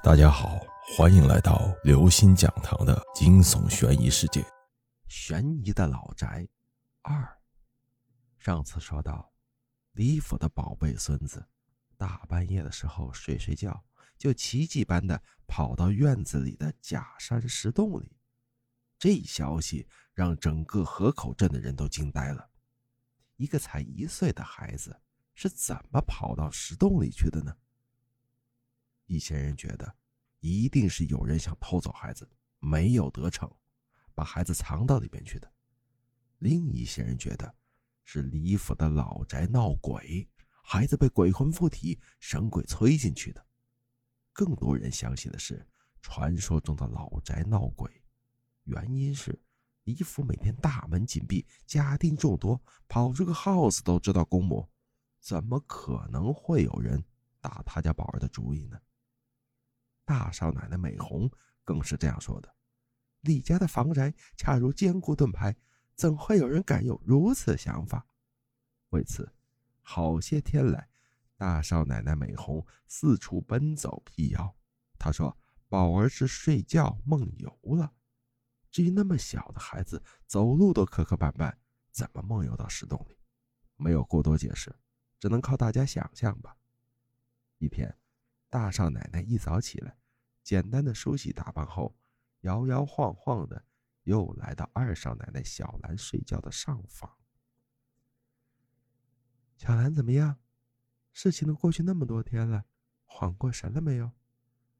大家好，欢迎来到刘星讲堂的惊悚悬疑世界。悬疑的老宅二。上次说到，李府的宝贝孙子，大半夜的时候睡睡觉，就奇迹般的跑到院子里的假山石洞里。这消息让整个河口镇的人都惊呆了。一个才一岁的孩子是怎么跑到石洞里去的呢？一些人觉得，一定是有人想偷走孩子，没有得逞，把孩子藏到里边去的。另一些人觉得，是李府的老宅闹鬼，孩子被鬼魂附体，神鬼催进去的。更多人相信的是，传说中的老宅闹鬼，原因是李府每天大门紧闭，家丁众多，跑出个 house 都知道公母，怎么可能会有人打他家宝儿的主意呢？大少奶奶美红更是这样说的：“李家的房宅恰如坚固盾牌，怎会有人敢有如此想法？”为此，好些天来，大少奶奶美红四处奔走辟谣。她说：“宝儿是睡觉梦游了。至于那么小的孩子，走路都磕磕绊绊，怎么梦游到石洞里？”没有过多解释，只能靠大家想象吧。一天。大少奶奶一早起来，简单的梳洗打扮后，摇摇晃晃的又来到二少奶奶小兰睡觉的上房。小兰怎么样？事情都过去那么多天了，缓过神了没有？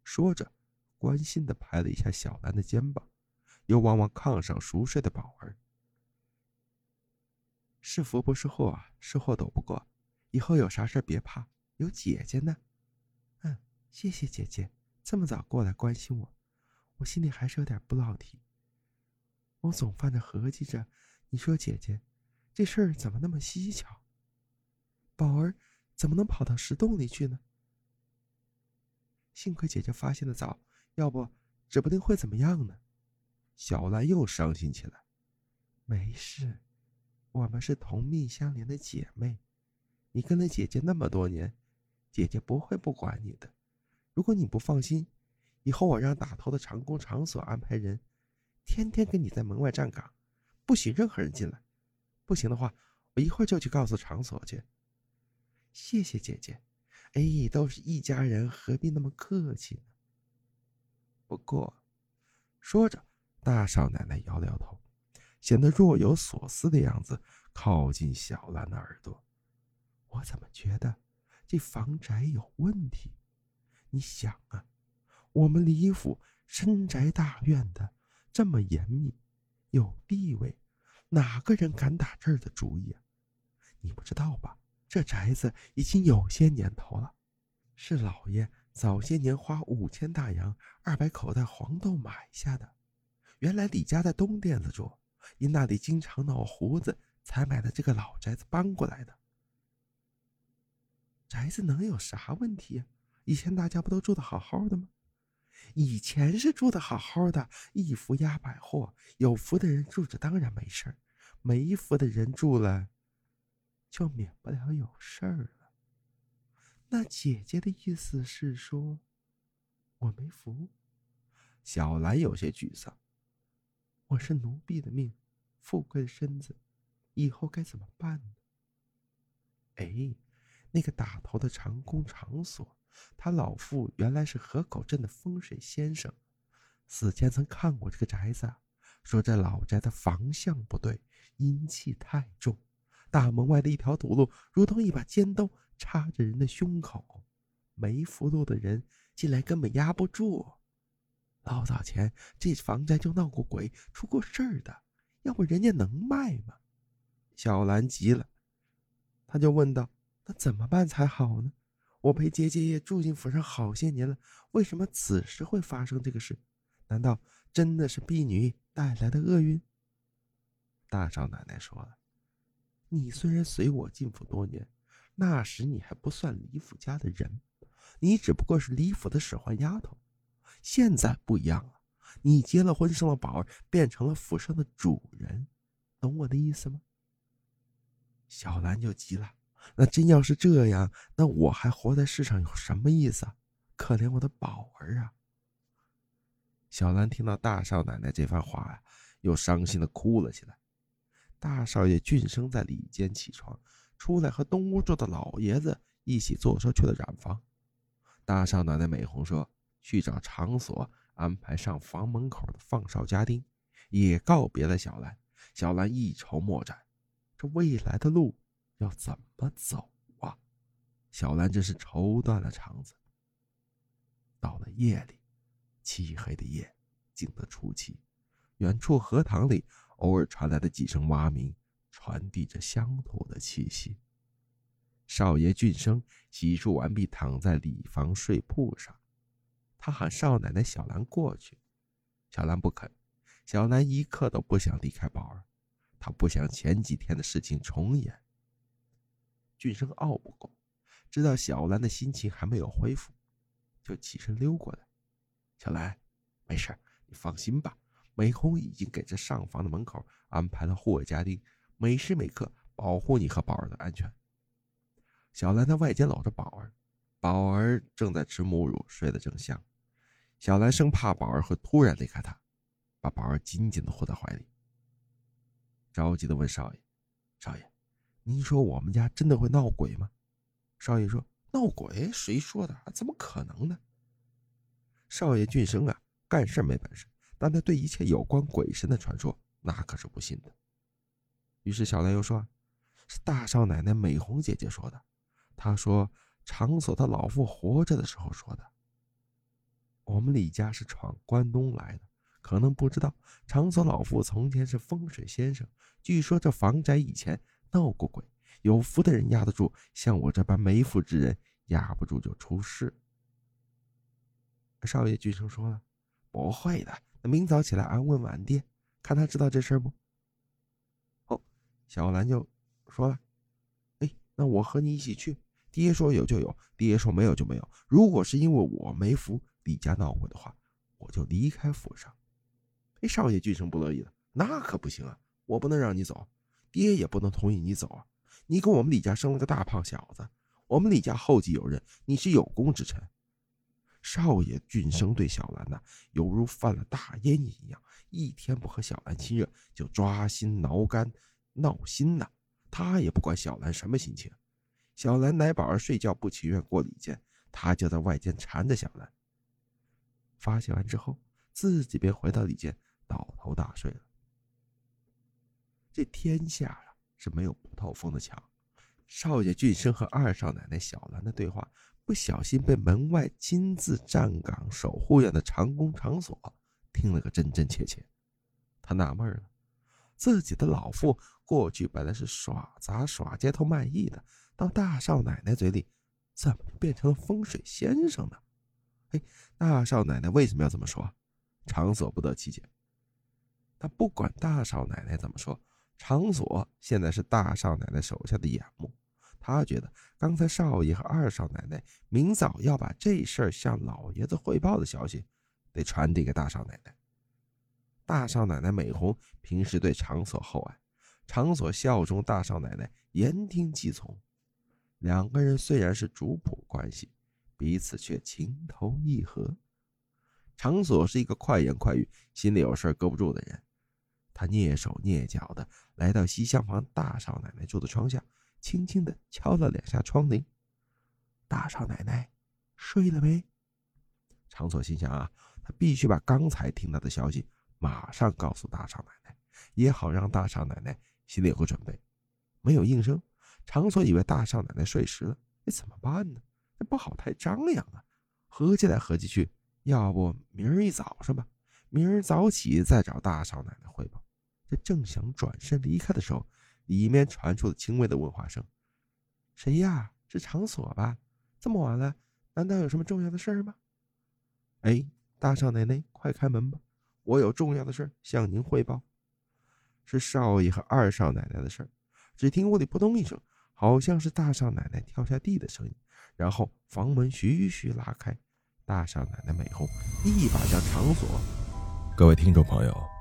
说着，关心的拍了一下小兰的肩膀，又望望炕上熟睡的宝儿。是福不是祸啊，是祸躲不过。以后有啥事别怕，有姐姐呢。谢谢姐姐这么早过来关心我，我心里还是有点不落体。我总犯着合计着，你说姐姐，这事儿怎么那么蹊跷？宝儿怎么能跑到石洞里去呢？幸亏姐姐发现的早，要不指不定会怎么样呢。小兰又伤心起来。没事，我们是同命相连的姐妹，你跟了姐姐那么多年，姐姐不会不管你的。如果你不放心，以后我让打头的长工场所安排人，天天跟你在门外站岗，不许任何人进来。不行的话，我一会儿就去告诉场所去。谢谢姐姐，哎，都是一家人，何必那么客气呢？不过，说着，大少奶奶摇了摇头，显得若有所思的样子，靠近小兰的耳朵。我怎么觉得这房宅有问题？你想啊，我们李府深宅大院的，这么严密，有地位，哪个人敢打这儿的主意啊？你不知道吧？这宅子已经有些年头了，是老爷早些年花五千大洋、二百口袋黄豆买下的。原来李家在东店子住，因那里经常闹胡子，才买的这个老宅子搬过来的。宅子能有啥问题呀？以前大家不都住的好好的吗？以前是住的好好的，一福压百祸，有福的人住着当然没事没福的人住了，就免不了有事儿了。那姐姐的意思是说，我没福？小兰有些沮丧。我是奴婢的命，富贵的身子，以后该怎么办呢？哎，那个打头的长工场所。他老父原来是河口镇的风水先生，死前曾看过这个宅子，说这老宅的房向不对，阴气太重，大门外的一条土路如同一把尖刀插着人的胸口，没福禄的人进来根本压不住。老早前这房宅就闹过鬼，出过事儿的，要不人家能卖吗？小兰急了，他就问道：“那怎么办才好呢？”我陪姐姐也住进府上好些年了，为什么此时会发生这个事？难道真的是婢女带来的厄运？大少奶奶说：“你虽然随我进府多年，那时你还不算李府家的人，你只不过是李府的使唤丫头。现在不一样了，你结了婚，生了宝儿，变成了府上的主人，懂我的意思吗？”小兰就急了。那真要是这样，那我还活在世上有什么意思啊？可怜我的宝儿啊！小兰听到大少奶奶这番话呀，又伤心的哭了起来。大少爷俊生在里间起床，出来和东屋住的老爷子一起坐车去了染房。大少奶奶美红说去找场所安排上房门口的放哨家丁，也告别了小兰。小兰一筹莫展，这未来的路要怎么走啊？小兰真是愁断了肠子。到了夜里。漆黑的夜，静得出奇。远处荷塘里，偶尔传来的几声蛙鸣，传递着乡土的气息。少爷俊生洗漱完毕，躺在里房睡铺上。他喊少奶奶小兰过去，小兰不肯。小兰一刻都不想离开宝儿，她不想前几天的事情重演。俊生拗不过，知道小兰的心情还没有恢复，就起身溜过来。小兰，没事，你放心吧。美红已经给这上房的门口安排了护卫家丁，每时每刻保护你和宝儿的安全。小兰在外间搂着宝儿，宝儿正在吃母乳，睡得正香。小兰生怕宝儿会突然离开她，把宝儿紧紧的护在怀里，着急的问少爷：“少爷，您说我们家真的会闹鬼吗？”少爷说：“闹鬼？谁说的？怎么可能呢？”少爷俊生啊，干事没本事，但他对一切有关鬼神的传说，那可是不信的。于是小兰又说：“是大少奶奶美红姐姐说的。她说场所的老妇活着的时候说的。我们李家是闯关东来的，可能不知道场所老妇从前是风水先生。据说这房宅以前闹过鬼，有福的人压得住，像我这般没福之人压不住就出事。”少爷俊生说了：“不会的，那明早起来俺问问俺爹，看他知道这事不？”哦，小兰就说了：“哎，那我和你一起去。爹说有就有，爹说没有就没有。如果是因为我没福，李家闹鬼的话，我就离开府上。”哎，少爷俊生不乐意了：“那可不行啊，我不能让你走，爹也不能同意你走啊。你给我们李家生了个大胖小子，我们李家后继有人，你是有功之臣。”少爷俊生对小兰呐，犹如犯了大烟瘾一样，一天不和小兰亲热，就抓心挠肝、闹心呐。他也不管小兰什么心情。小兰奶宝儿睡觉不情愿过里间，他就在外间缠着小兰。发泄完之后，自己便回到里间倒头大睡了。这天下啊，是没有不透风的墙。少爷俊生和二少奶奶小兰的对话。不小心被门外亲自站岗守护院的长工长所听了个真真切切，他纳闷了：自己的老父过去本来是耍杂耍街头卖艺的，到大少奶奶嘴里，怎么变成了风水先生呢？哎，大少奶奶为什么要这么说？长所不得其解。他不管大少奶奶怎么说，场所现在是大少奶奶手下的眼目。他觉得刚才少爷和二少奶奶明早要把这事儿向老爷子汇报的消息，得传递给大少奶奶。大少奶奶美红平时对场所厚爱，场所效忠大少奶奶，言听计从。两个人虽然是主仆关系，彼此却情投意合。场所是一个快言快语、心里有事搁不住的人，他蹑手蹑脚的来到西厢房大少奶奶住的窗下。轻轻的敲了两下窗棂，大少奶奶睡了没？长锁心想啊，他必须把刚才听到的消息马上告诉大少奶奶，也好让大少奶奶心里有个准备。没有应声，长锁以为大少奶奶睡实了，那怎么办呢？那不好太张扬啊。合计来合计去，要不明儿一早上吧，明儿早起再找大少奶奶汇报。这正想转身离开的时候。里面传出了轻微的问话声：“谁呀？是长锁吧？这么晚了，难道有什么重要的事儿吗？”“哎，大少奶奶，快开门吧，我有重要的事向您汇报。”是少爷和二少奶奶的事儿。只听屋里扑通一声，好像是大少奶奶跳下地的声音，然后房门徐徐拉开，大少奶奶美红一把将长锁。各位听众朋友。